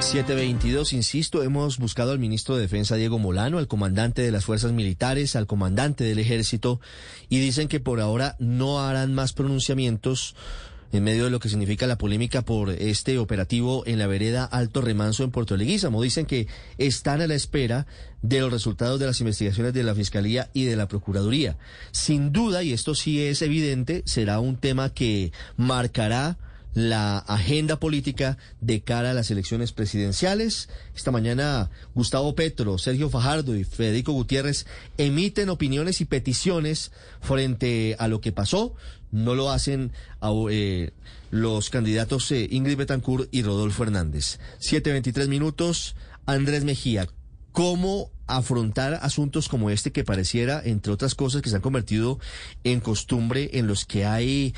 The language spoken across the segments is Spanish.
722, insisto, hemos buscado al ministro de Defensa Diego Molano, al comandante de las fuerzas militares, al comandante del ejército, y dicen que por ahora no harán más pronunciamientos en medio de lo que significa la polémica por este operativo en la vereda Alto Remanso en Puerto Leguízamo. Dicen que están a la espera de los resultados de las investigaciones de la Fiscalía y de la Procuraduría. Sin duda, y esto sí es evidente, será un tema que marcará la agenda política de cara a las elecciones presidenciales. Esta mañana Gustavo Petro, Sergio Fajardo y Federico Gutiérrez emiten opiniones y peticiones frente a lo que pasó. No lo hacen eh, los candidatos eh, Ingrid Betancourt y Rodolfo Hernández. 7.23 minutos. Andrés Mejía, ¿cómo afrontar asuntos como este que pareciera, entre otras cosas, que se han convertido en costumbre en los que hay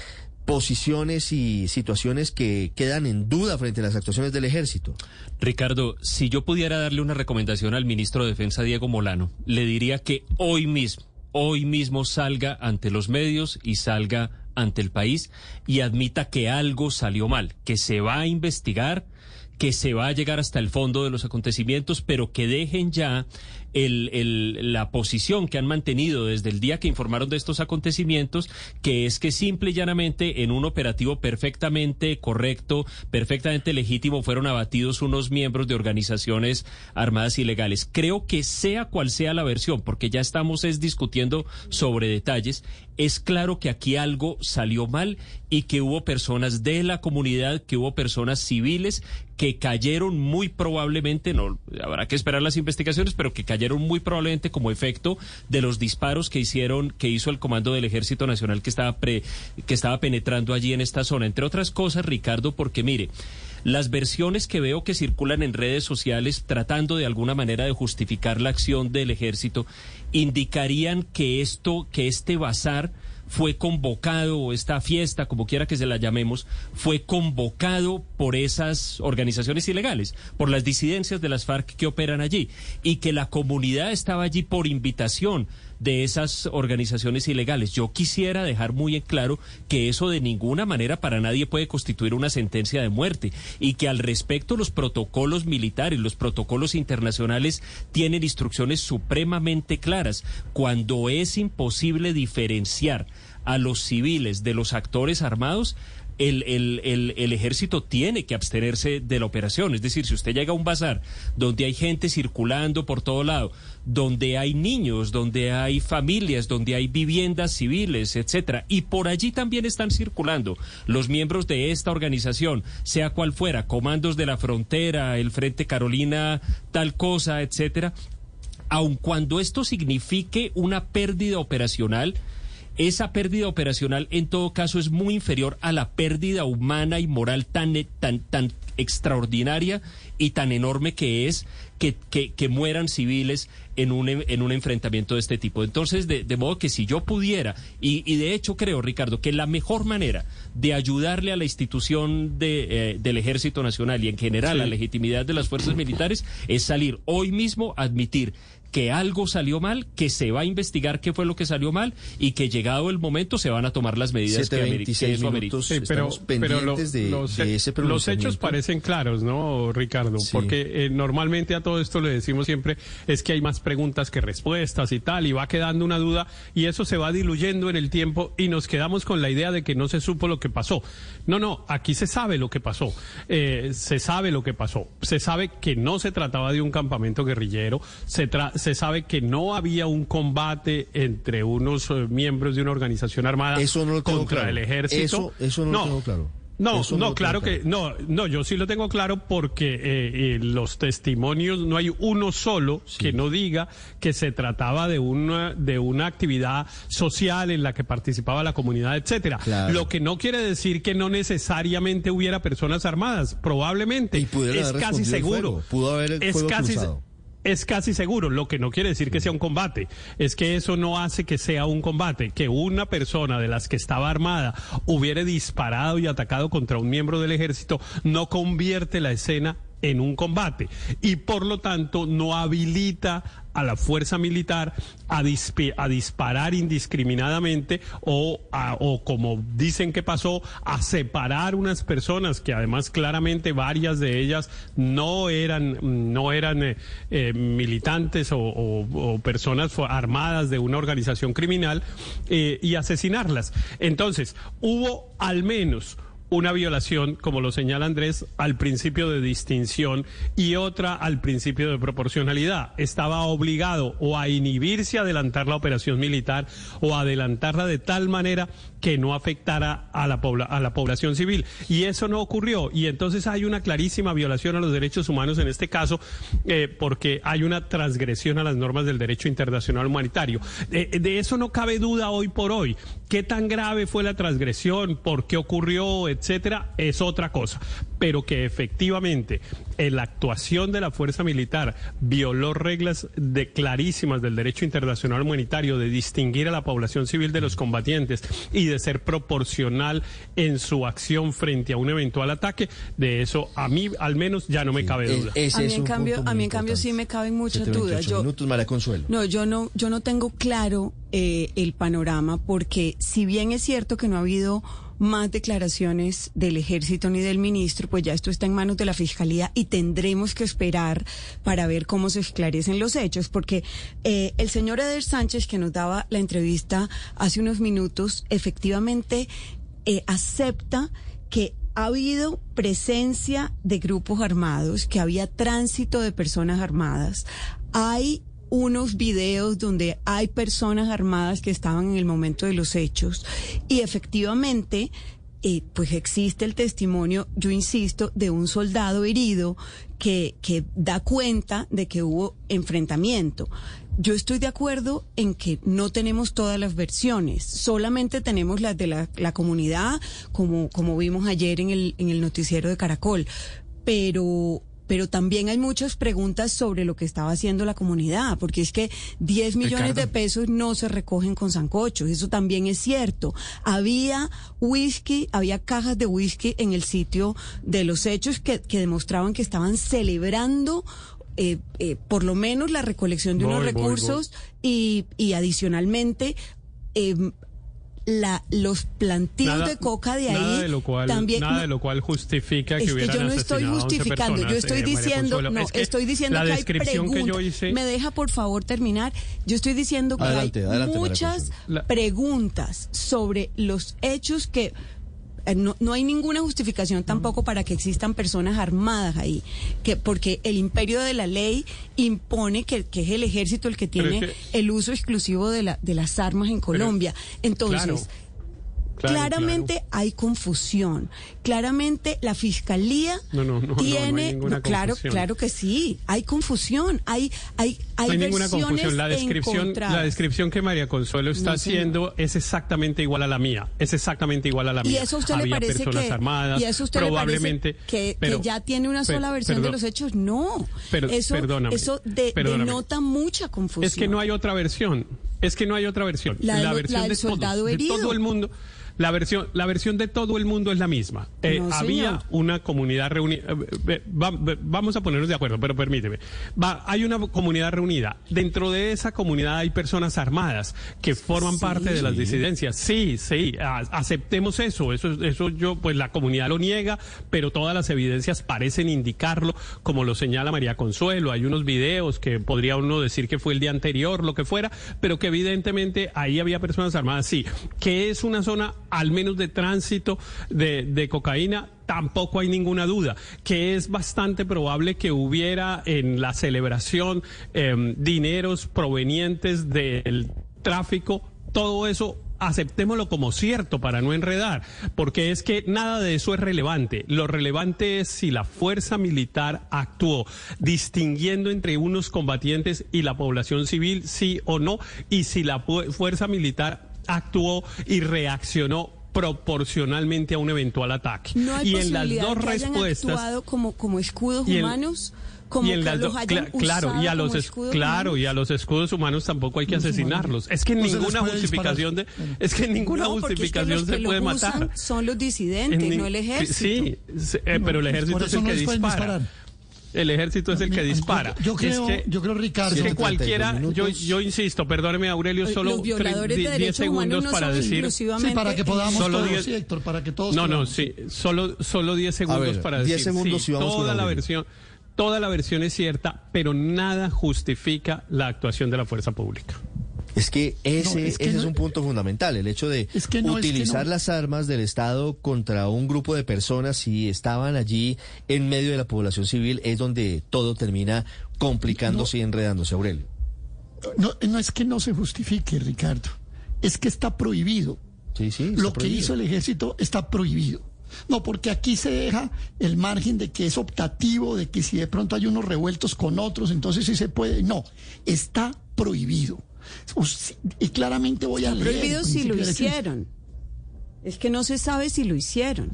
posiciones y situaciones que quedan en duda frente a las actuaciones del ejército. Ricardo, si yo pudiera darle una recomendación al ministro de Defensa, Diego Molano, le diría que hoy mismo, hoy mismo salga ante los medios y salga ante el país y admita que algo salió mal, que se va a investigar que se va a llegar hasta el fondo de los acontecimientos, pero que dejen ya la posición que han mantenido desde el día que informaron de estos acontecimientos, que es que simple y llanamente en un operativo perfectamente correcto, perfectamente legítimo, fueron abatidos unos miembros de organizaciones armadas ilegales. Creo que sea cual sea la versión, porque ya estamos es discutiendo sobre detalles, es claro que aquí algo salió mal y que hubo personas de la comunidad, que hubo personas civiles que cayeron muy probablemente, no habrá que esperar las investigaciones, pero que cayeron muy probablemente como efecto de los disparos que hicieron, que hizo el comando del Ejército Nacional que estaba que estaba penetrando allí en esta zona. Entre otras cosas, Ricardo, porque mire, las versiones que veo que circulan en redes sociales tratando de alguna manera de justificar la acción del ejército indicarían que esto, que este bazar fue convocado, esta fiesta, como quiera que se la llamemos, fue convocado por esas organizaciones ilegales, por las disidencias de las FARC que operan allí, y que la comunidad estaba allí por invitación de esas organizaciones ilegales. Yo quisiera dejar muy en claro que eso de ninguna manera para nadie puede constituir una sentencia de muerte y que al respecto los protocolos militares, los protocolos internacionales tienen instrucciones supremamente claras. Cuando es imposible diferenciar a los civiles de los actores armados, el, el, el, ejército tiene que abstenerse de la operación. Es decir, si usted llega a un bazar donde hay gente circulando por todo lado, donde hay niños, donde hay familias, donde hay viviendas civiles, etcétera, y por allí también están circulando los miembros de esta organización, sea cual fuera, comandos de la frontera, el Frente Carolina, tal cosa, etcétera, aun cuando esto signifique una pérdida operacional, esa pérdida operacional en todo caso es muy inferior a la pérdida humana y moral tan, tan, tan extraordinaria y tan enorme que es que, que, mueran civiles en un, en un enfrentamiento de este tipo. Entonces, de, modo que si yo pudiera, y, y, de hecho creo, Ricardo, que la mejor manera de ayudarle a la institución de, eh, del Ejército Nacional y en general a la legitimidad de las fuerzas militares es salir hoy mismo a admitir que algo salió mal, que se va a investigar qué fue lo que salió mal y que llegado el momento se van a tomar las medidas que, eso amerita. Sí, pero, pero los, los, hechos parecen claros, ¿no, Ricardo? Porque eh, normalmente a todo esto le decimos siempre es que hay más preguntas que respuestas y tal, y va quedando una duda y eso se va diluyendo en el tiempo y nos quedamos con la idea de que no se supo lo que pasó. No, no, aquí se sabe lo que pasó, eh, se sabe lo que pasó, se sabe que no se trataba de un campamento guerrillero, se se sabe que no había un combate entre unos eh, miembros de una organización armada contra el ejército. Eso, no, lo tengo claro. No, no, claro que no, no, yo sí lo tengo claro porque eh, eh, los testimonios no hay uno solo que no diga que se trataba de una de una actividad social en la que participaba la comunidad, etcétera. Lo que no quiere decir que no necesariamente hubiera personas armadas, probablemente. Es casi seguro. Pudo haber es casi es casi seguro, lo que no quiere decir que sea un combate, es que eso no hace que sea un combate, que una persona de las que estaba armada hubiera disparado y atacado contra un miembro del ejército no convierte la escena en un combate. Y por lo tanto no habilita a la fuerza militar a, a disparar indiscriminadamente o, o como dicen que pasó, a separar unas personas que además claramente varias de ellas no eran, no eran eh, eh, militantes o, personas armadas de una organización criminal eh, y asesinarlas. Entonces, hubo al menos una violación, como lo señala Andrés, al principio de distinción y otra al principio de proporcionalidad. Estaba obligado o a inhibirse a adelantar la operación militar o a adelantarla de tal manera que no afectara a la, a la población civil. Y eso no ocurrió. Y entonces hay una clarísima violación a los derechos humanos en este caso, eh, porque hay una transgresión a las normas del derecho internacional humanitario. de eso no cabe duda hoy por hoy. ¿Qué tan grave fue la transgresión? ¿Por qué ocurrió? Etcétera, es otra cosa. Pero que efectivamente la actuación de la fuerza militar violó reglas de clarísimas del derecho internacional humanitario de distinguir a la población civil de los combatientes y de ser proporcional en su acción frente a un eventual ataque, de eso a mí al menos ya no me cabe duda. a mí en cambio, a mí en cambio sí me caben muchas dudas. Yo, minutos, María Consuelo. No, yo no, yo no tengo claro eh, el panorama porque si bien es cierto que no ha habido más declaraciones del ejército ni del ministro, pues ya esto está en manos de la fiscalía y tendremos que esperar para ver cómo se esclarecen los hechos, porque eh, el señor Eder Sánchez, que nos daba la entrevista hace unos minutos, efectivamente eh, acepta que ha habido presencia de grupos armados, que había tránsito de personas armadas. Hay unos videos donde hay personas armadas que estaban en el momento de los hechos y efectivamente eh, pues existe el testimonio, yo insisto, de un soldado herido que, que da cuenta de que hubo enfrentamiento. Yo estoy de acuerdo en que no tenemos todas las versiones, solamente tenemos las de la, la comunidad, como, como vimos ayer en el, en el noticiero de Caracol. Pero pero también hay muchas preguntas sobre lo que estaba haciendo la comunidad, porque es que 10 millones de pesos no se recogen con zancochos, eso también es cierto. Había whisky, había cajas de whisky en el sitio de los hechos que, demostraban que estaban celebrando eh, eh, por lo menos la recolección de unos recursos Y, y adicionalmente eh, la, los plantíos de coca de ahí de lo cual, también nada de lo cual justifica que es que yo no estoy justificando yo estoy diciendo no estoy diciendo que hay preguntas. me deja por favor terminar. Yo estoy diciendo que hay muchas preguntas sobre los hechos que eh, no, no, hay ninguna justificación tampoco para que existan personas armadas ahí, que porque el imperio de la ley impone que, que es el ejército el que tiene el uso exclusivo de, la, de las armas en Colombia. Entonces, claramente hay confusión. Claramente la fiscalía tiene, claro, claro que sí, hay confusión, hay, hay, hay, no hay ninguna confusión. La descripción, la descripción que María Consuelo está haciendo es exactamente igual a la mía, es exactamente igual a la mía. Y eso a usted le parece que, armadas, y eso usted probablemente, que, ya tiene una sola versión de los hechos, no. Pero, eso, eso denota mucha confusión. Es que no hay otra versión. Es que no hay otra versión. La, versión de, soldado de todo el mundo. La versión, la versión de todo el mundo es la misma. Eh, había una comunidad reunida. Eh, vamos a ponernos de acuerdo, pero permíteme. Va, hay una comunidad reunida. Dentro de esa comunidad hay personas armadas que forman parte de las disidencias. Sí, sí, aceptemos eso. Eso, eso yo, pues la comunidad lo niega, pero todas las evidencias parecen indicarlo, como lo señala María Consuelo. Hay unos videos que podría uno decir que fue el día anterior, lo que fuera, pero que evidentemente ahí había personas armadas. Sí, que es una zona al menos de tránsito de, cocaína, tampoco hay ninguna duda, que es bastante probable que hubiera en la celebración em, dineros provenientes del tráfico, todo eso aceptémoslo como cierto para no enredar, porque es que nada de eso es relevante. Lo relevante es si la fuerza militar actuó distinguiendo entre unos combatientes y la población civil, sí o no, y si la fuerza militar actuó y reaccionó proporcionalmente a un eventual ataque. y en las dos respuestas actuado como como escudos humanos como y en que los claro y a los claro y a los escudos humanos tampoco hay que asesinarlos. Es que ninguna justificación de es que ninguna justificación se puede matar. son los disidentes no el ejército. sí, eh, pero el ejército es el que dispara El ejército es el que dispara. Yo, creo, que, yo creo, Ricardo. que cualquiera, yo, yo insisto, perdóneme Aurelio, solo 10 segundos para decir. Sí, para que podamos solo todos, Héctor, para que todos. No, no, sí, solo, solo 10 segundos para decir. 10 segundos sí, toda la versión. Toda la versión es cierta, pero nada justifica la actuación de la fuerza pública. Es que ese, es, ese es un punto fundamental, el hecho de utilizar las armas del Estado contra un grupo de personas si estaban allí en medio de la población civil es donde todo termina complicándose y enredándose, Aurelio. No, no es que no se justifique, Ricardo, es que está prohibido. Sí, sí, Lo que hizo el ejército está prohibido. No, porque aquí se deja el margen de que es optativo, de que si de pronto hay unos revueltos con otros, entonces sí se puede. No, está prohibido. Y claramente voy a leer. Prohibido si lo hicieron. Es que no se sabe si lo hicieron.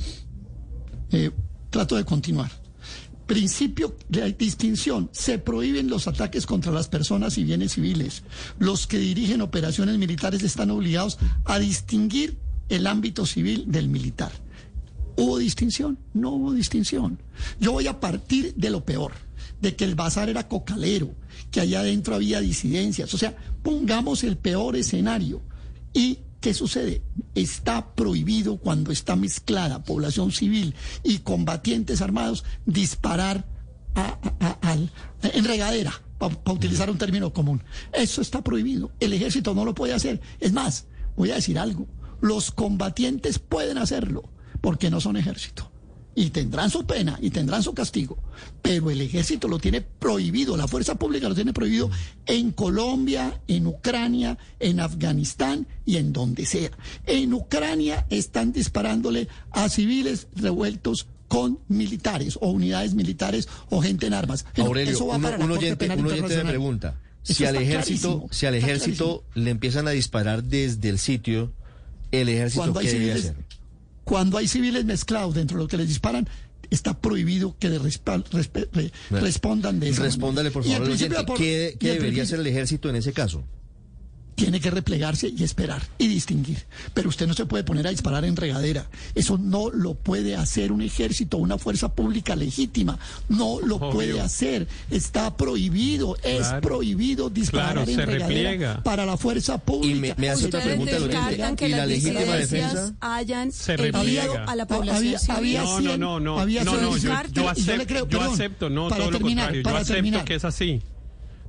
Eh, trato de continuar. Principio de distinción. Se prohíben los ataques contra las personas y bienes civiles. Los que dirigen operaciones militares están obligados a distinguir el ámbito civil del militar. ¿Hubo distinción? No hubo distinción. Yo voy a partir de lo peor de que el bazar era cocalero, que allá adentro había disidencias. O sea, pongamos el peor escenario. ¿Y qué sucede? Está prohibido cuando está mezclada población civil y combatientes armados disparar en regadera, para utilizar un término común. Eso está prohibido. El ejército no lo puede hacer. Es más, voy a decir algo. Los combatientes pueden hacerlo porque no son ejército y tendrán su pena y tendrán su castigo, pero el ejército lo tiene prohibido, la fuerza pública lo tiene prohibido en Colombia, en Ucrania, en Afganistán y en donde sea. En Ucrania están disparándole a civiles revueltos con militares o unidades militares o gente en armas. Aurelio, Eso va para un, oyente, un oyente me pregunta, si al ejército, si al ejército le empiezan a disparar desde el sitio, el ejército qué debe hacer? Cuando hay civiles mezclados dentro de lo que les disparan, está prohibido que respondan de eso. Respóndale, por favor, ¿qué, qué debería hacer el ejército en ese caso? Tiene que replegarse y esperar y distinguir. Pero usted no se puede poner a disparar en regadera. Eso no lo puede hacer un ejército, una fuerza pública legítima. No lo puede hacer. Está prohibido. Es prohibido disparar en regadera para la fuerza pública. Y me, hace otra pregunta, ¿Y la legítima defensa? hayan se repliega. a la población había, no, no, no, no, había no, no, yo, yo, acepto, yo, acepto, no, todo lo contrario. Yo acepto que es así.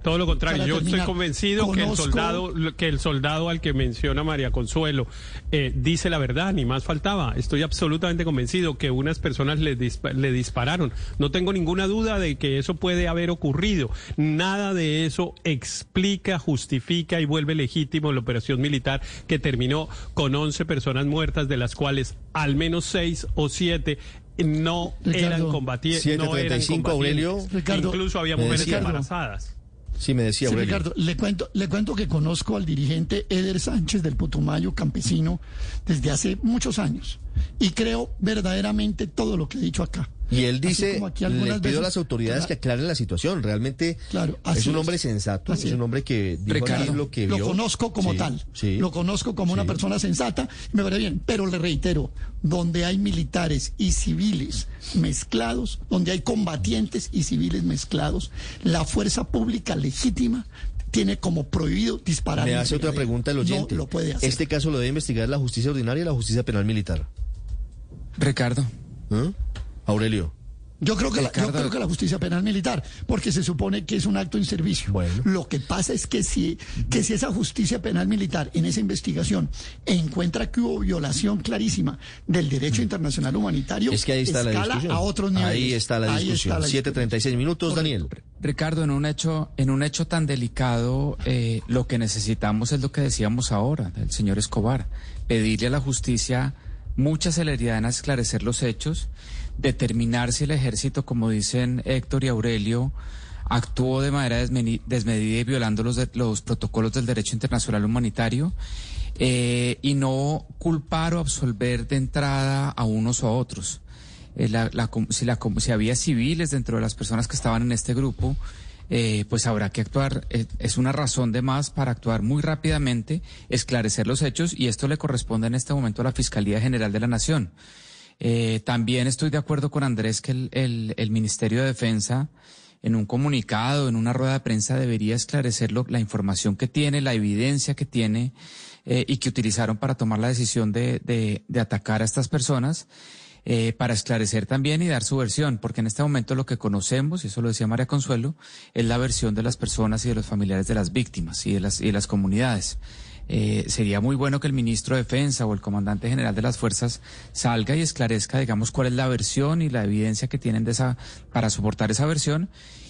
Todo lo contrario, yo estoy convencido que el soldado, que el soldado al que menciona María Consuelo eh, dice la verdad, ni más faltaba. Estoy absolutamente convencido que unas personas le, le dispararon. No tengo ninguna duda de que eso puede haber ocurrido. Nada de eso explica, justifica y vuelve legítimo la operación militar que terminó con 11 personas muertas, de las cuales al menos 6 o 7 no eran combatientes. No eran Aurelio. Incluso había mujeres embarazadas. Sí, me decía Ricardo, le cuento, le cuento que conozco al dirigente Eder Sánchez del Putumayo campesino desde hace muchos años y creo verdaderamente todo lo que he dicho acá. Y él dice, le pido a las autoridades que aclaren la situación. Realmente claro, es un hombre sensato, es un hombre que dijo lo que vio. Lo conozco como tal, lo conozco como una persona sensata, me parece bien, pero le reitero, donde hay militares y civiles mezclados, donde hay combatientes y civiles mezclados, la fuerza pública legítima tiene como prohibido disparar. Me hace otra pregunta el oyente. lo puede hacer. ¿Este caso lo debe investigar la justicia ordinaria y la justicia penal militar? Ricardo. ¿Eh? Aurelio. Yo creo, que la, yo creo que la justicia penal militar, porque se supone que es un acto en servicio. Lo que pasa es que si, que si esa justicia penal militar en esa investigación encuentra que hubo violación clarísima del derecho internacional humanitario, es que ahí está la discusión. a otros niveles. Ahí está la discusión. 7.36 minutos, Daniel. Ricardo, en un hecho, en un hecho tan delicado, eh, lo que necesitamos es lo que decíamos ahora, del señor Escobar, pedirle a la justicia mucha celeridad en esclarecer los hechos, determinar si el ejército, como dicen Héctor y Aurelio, actuó de manera desmedida y violando los, los protocolos del derecho internacional humanitario eh, y no culpar o absolver de entrada a unos o a otros. Eh, si, la, si había civiles dentro de las personas que estaban en este grupo, eh, pues habrá que actuar. Eh, es una razón de más para actuar muy rápidamente, esclarecer los hechos y esto le corresponde en este momento a la Fiscalía General de la Nación. Eh, también estoy de acuerdo con Andrés que el, Ministerio de Defensa en un comunicado, en una rueda de prensa, debería esclarecer la información que tiene, la evidencia que tiene eh, y que utilizaron para tomar la decisión de, de, atacar a estas personas. Eh, para esclarecer también y dar su versión, porque en este momento lo que conocemos, y eso lo decía María Consuelo, es la versión de las personas y de los familiares de las víctimas y de las, y de las comunidades. Eh, sería muy bueno que el ministro de Defensa o el comandante general de las fuerzas salga y esclarezca, digamos, cuál es la versión y la evidencia que tienen de esa, para soportar esa versión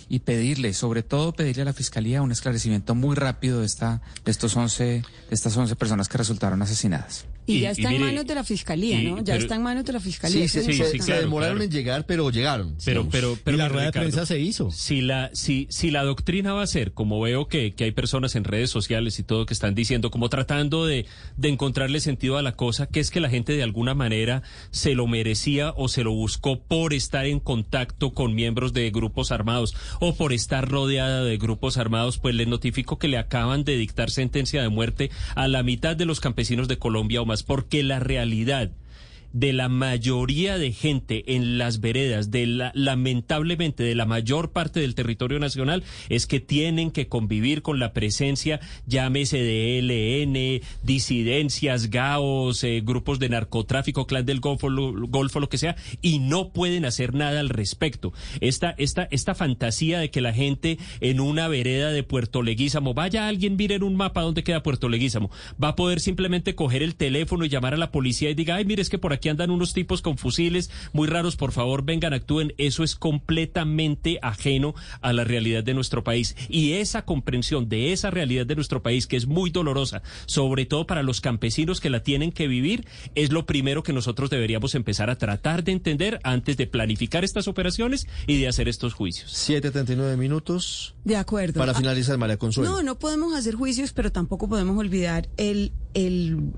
y pedirle, sobre todo pedirle a la fiscalía un esclarecimiento muy rápido de esta, de estos 11, de estas 11 personas que resultaron asesinadas. Y, ya está en manos de la fiscalía, ¿no? Ya está en manos de la fiscalía. Sí, sí, sí, se demoraron en llegar, pero llegaron. Pero, pero, pero, y la rueda de prensa se hizo. Si la, si, si la doctrina va a ser, como veo que, que hay personas en redes sociales y todo que están diciendo, como tratando de, de encontrarle sentido a la cosa, que es que la gente de alguna manera se lo merecía o se lo buscó por estar en contacto con miembros de grupos armados o por estar rodeada de grupos armados, pues le notifico que le acaban de dictar sentencia de muerte a la mitad de los campesinos de Colombia o más porque la realidad de la mayoría de gente en las veredas, de la, lamentablemente de la mayor parte del territorio nacional, es que tienen que convivir con la presencia, llámese de ELN, disidencias, GAOs, eh, grupos de narcotráfico, clan del Golfo, Golfo, lo que sea, y no pueden hacer nada al respecto. Esta, esta, esta fantasía de que la gente en una vereda de Puerto Leguízamo, vaya alguien, mire en un mapa dónde queda Puerto Leguízamo, va a poder simplemente coger el teléfono y llamar a la policía y diga, ay, mire, es que por aquí andan unos tipos con fusiles muy raros, por favor vengan, actúen. Eso es completamente ajeno a la realidad de nuestro país. Y esa comprensión de esa realidad de nuestro país, que es muy dolorosa, sobre todo para los campesinos que la tienen que vivir, es lo primero que nosotros deberíamos empezar a tratar de entender antes de planificar estas operaciones y de hacer estos juicios. 7.39 minutos. De acuerdo. Para finalizar, María Consuelo. No, no podemos hacer juicios, pero tampoco podemos olvidar el, el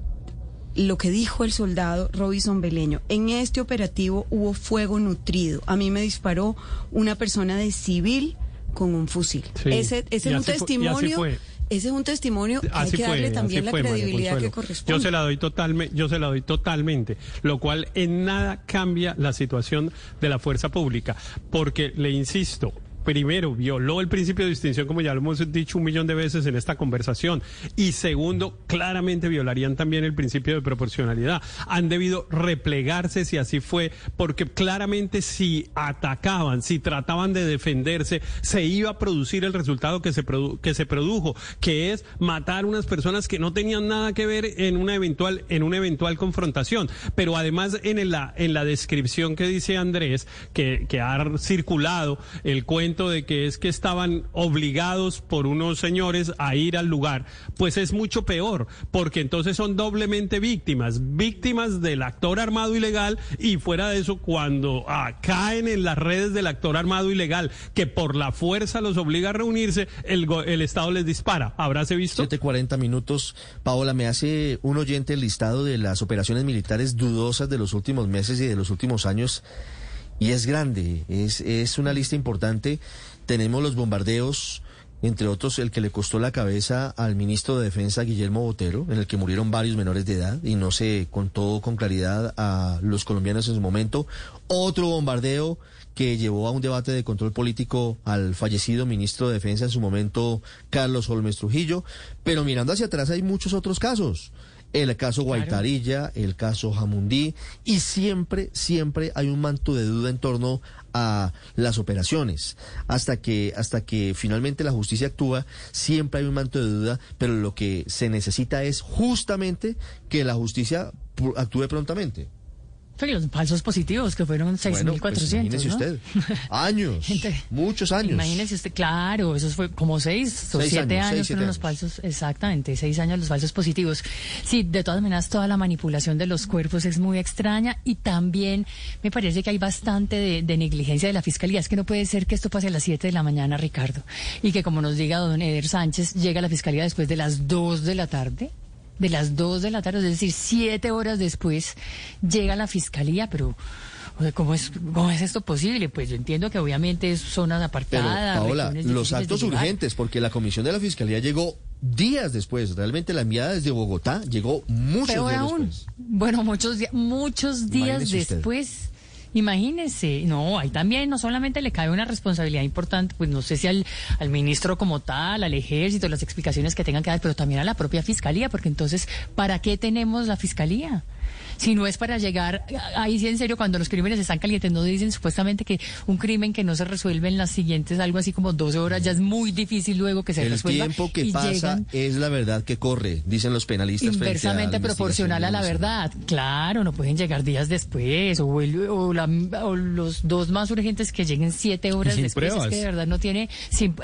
lo que dijo el soldado Robinson Beleño. En este operativo hubo fuego nutrido. A mí me disparó una persona de civil con un fusil. ese, ese es un testimonio. Ese es un testimonio que hay que darle también la credibilidad que corresponde. Yo se la doy totalmente, yo se la doy totalmente, lo cual en nada cambia la situación de la fuerza pública, porque le insisto, primero, violó el principio de distinción, como ya lo hemos dicho un millón de veces en esta conversación, y segundo, claramente violarían también el principio de proporcionalidad. Han debido replegarse si así fue, porque claramente si atacaban, si trataban de defenderse, se iba a producir el resultado que se, que se produjo, que es matar unas personas que no tenían nada que ver en una eventual, en una eventual confrontación. Pero además en la, en la descripción que dice Andrés, que, que ha circulado el cuento de que es que estaban obligados por unos señores a ir al lugar, pues es mucho peor, porque entonces son doblemente víctimas, víctimas del actor armado ilegal y fuera de eso, cuando ah, caen en las redes del actor armado ilegal, que por la fuerza los obliga a reunirse, el, el Estado les dispara. ¿Habráse visto? 7.40 minutos. Paola, me hace un oyente el listado de las operaciones militares dudosas de los últimos meses y de los últimos años y es grande, es, es una lista importante. Tenemos los bombardeos, entre otros el que le costó la cabeza al ministro de Defensa Guillermo Botero, en el que murieron varios menores de edad y no se contó con claridad a los colombianos en su momento. Otro bombardeo que llevó a un debate de control político al fallecido ministro de Defensa en su momento, Carlos Holmes Trujillo. Pero mirando hacia atrás hay muchos otros casos el caso Guaitarilla, el caso Jamundí, y siempre, siempre hay un manto de duda en torno a las operaciones. Hasta que, hasta que finalmente la justicia actúa, siempre hay un manto de duda, pero lo que se necesita es justamente que la justicia actúe prontamente. Pero los falsos positivos, que fueron 6.400. Bueno, pues imagínese usted. Años. muchos años. Imagínese usted, claro, eso fue como seis o siete años, fueron los falsos, exactamente, seis años los falsos positivos. Sí, de todas maneras, toda la manipulación de los cuerpos es muy extraña y también me parece que hay bastante de, de negligencia de la fiscalía. Es que no puede ser que esto pase a las 7 de la mañana, Ricardo, y que como nos diga don Eder Sánchez, llega a la fiscalía después de las 2 de la tarde de las 2 de la tarde, es decir, siete horas después, llega la fiscalía, pero ¿cómo es, ¿cómo es esto posible? Pues yo entiendo que obviamente es zonas apartadas. Pero, Paola, los actos urgentes, porque la comisión de la Fiscalía llegó días después. Realmente la enviada desde Bogotá llegó muchos días después. Bueno, muchos, muchos días después. Imagínese, no, ahí también no solamente le cae una responsabilidad importante, pues no sé si al, al ministro como tal, al ejército, las explicaciones que tengan que dar, pero también a la propia fiscalía, porque entonces, ¿para qué tenemos la fiscalía? Si no es para llegar, ahí sí en serio, cuando los crímenes están calientes, no dicen supuestamente que un crimen que no se resuelve en las siguientes, algo así como 12 horas, ya es muy difícil luego que se resuelva. El tiempo que pasa es la verdad que corre, dicen los penalistas. Inversamente proporcional a la verdad. Claro, no pueden llegar días después, o, los dos más urgentes que lleguen siete horas después. Es que de verdad no tiene,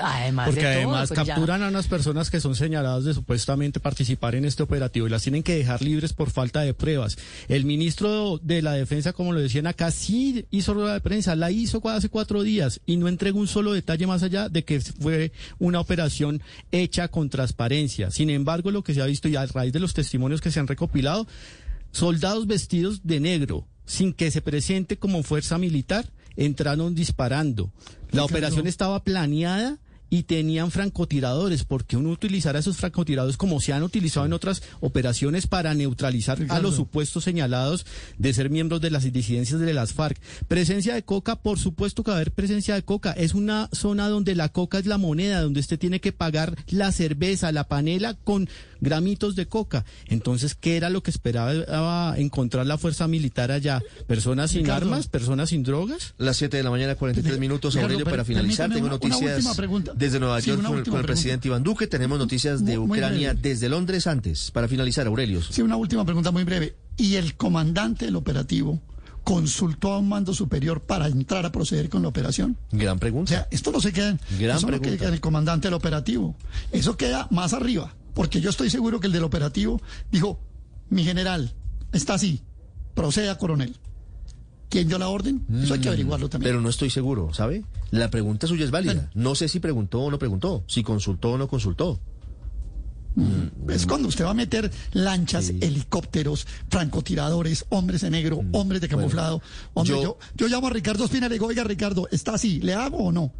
además Porque de además pues capturan a unas personas que son señaladas de supuestamente participar en este operativo y las tienen que dejar libres por falta de pruebas. El ministro de la Defensa, como lo decían acá, sí hizo rueda de prensa, la hizo hace cuatro días y no entregó un solo detalle más allá de que fue una operación hecha con transparencia. Sin embargo, lo que se ha visto y a raíz de los testimonios que se han recopilado, soldados vestidos de negro, sin que se presente como fuerza militar, entraron disparando. La operación estaba planeada y tenían francotiradores, porque uno utilizara esos francotiradores como se han utilizado en otras operaciones para neutralizar a los supuestos señalados de ser miembros de las disidencias de las FARC. Presencia de coca, por supuesto que va a haber presencia de coca. Es una zona donde la coca es la moneda, donde usted tiene que pagar la cerveza, la panela con gramitos de coca. Entonces, ¿qué era lo que esperaba encontrar la fuerza militar allá? ¿Personas sin armas? ¿Personas sin drogas? Las 7 de la mañana, 43 minutos, Aurelio, para finalizar. Tengo noticias desde Nueva York con, el presidente Iván Duque. Tenemos noticias de Ucrania desde Londres antes. Para finalizar, Aurelio. Sí, una última pregunta muy breve. ¿Y el comandante del operativo consultó a un mando superior para entrar a proceder con la operación? Gran pregunta. O sea, esto no se queda, Gran eso pregunta. no queda en el comandante del operativo. Eso queda más arriba. Porque yo estoy seguro que el del operativo dijo, mi general, está así, proceda, coronel. ¿Quién dio la orden? Eso hay que mm, averiguarlo también. Pero no estoy seguro, ¿sabe? La pregunta suya es válida. No sé si preguntó o no preguntó, si consultó o no consultó. Mm, es cuando usted va a meter lanchas, helicópteros, francotiradores, hombres de negro, mm, hombres de camuflado. yo, yo, llamo a Ricardo Espina y le digo, oiga Ricardo, ¿está así? ¿Le hago o no?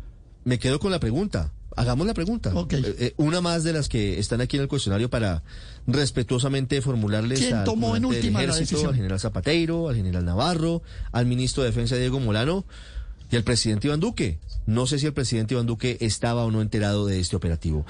Me quedo con la pregunta. Hagamos la pregunta. Eh, eh, una más de las que están aquí en el cuestionario para respetuosamente formularles ¿Quién tomó en última al general Zapateiro, al general Navarro, al ministro de Defensa Diego Molano y al presidente Iván Duque. No sé si el presidente Iván Duque estaba o no enterado de este operativo.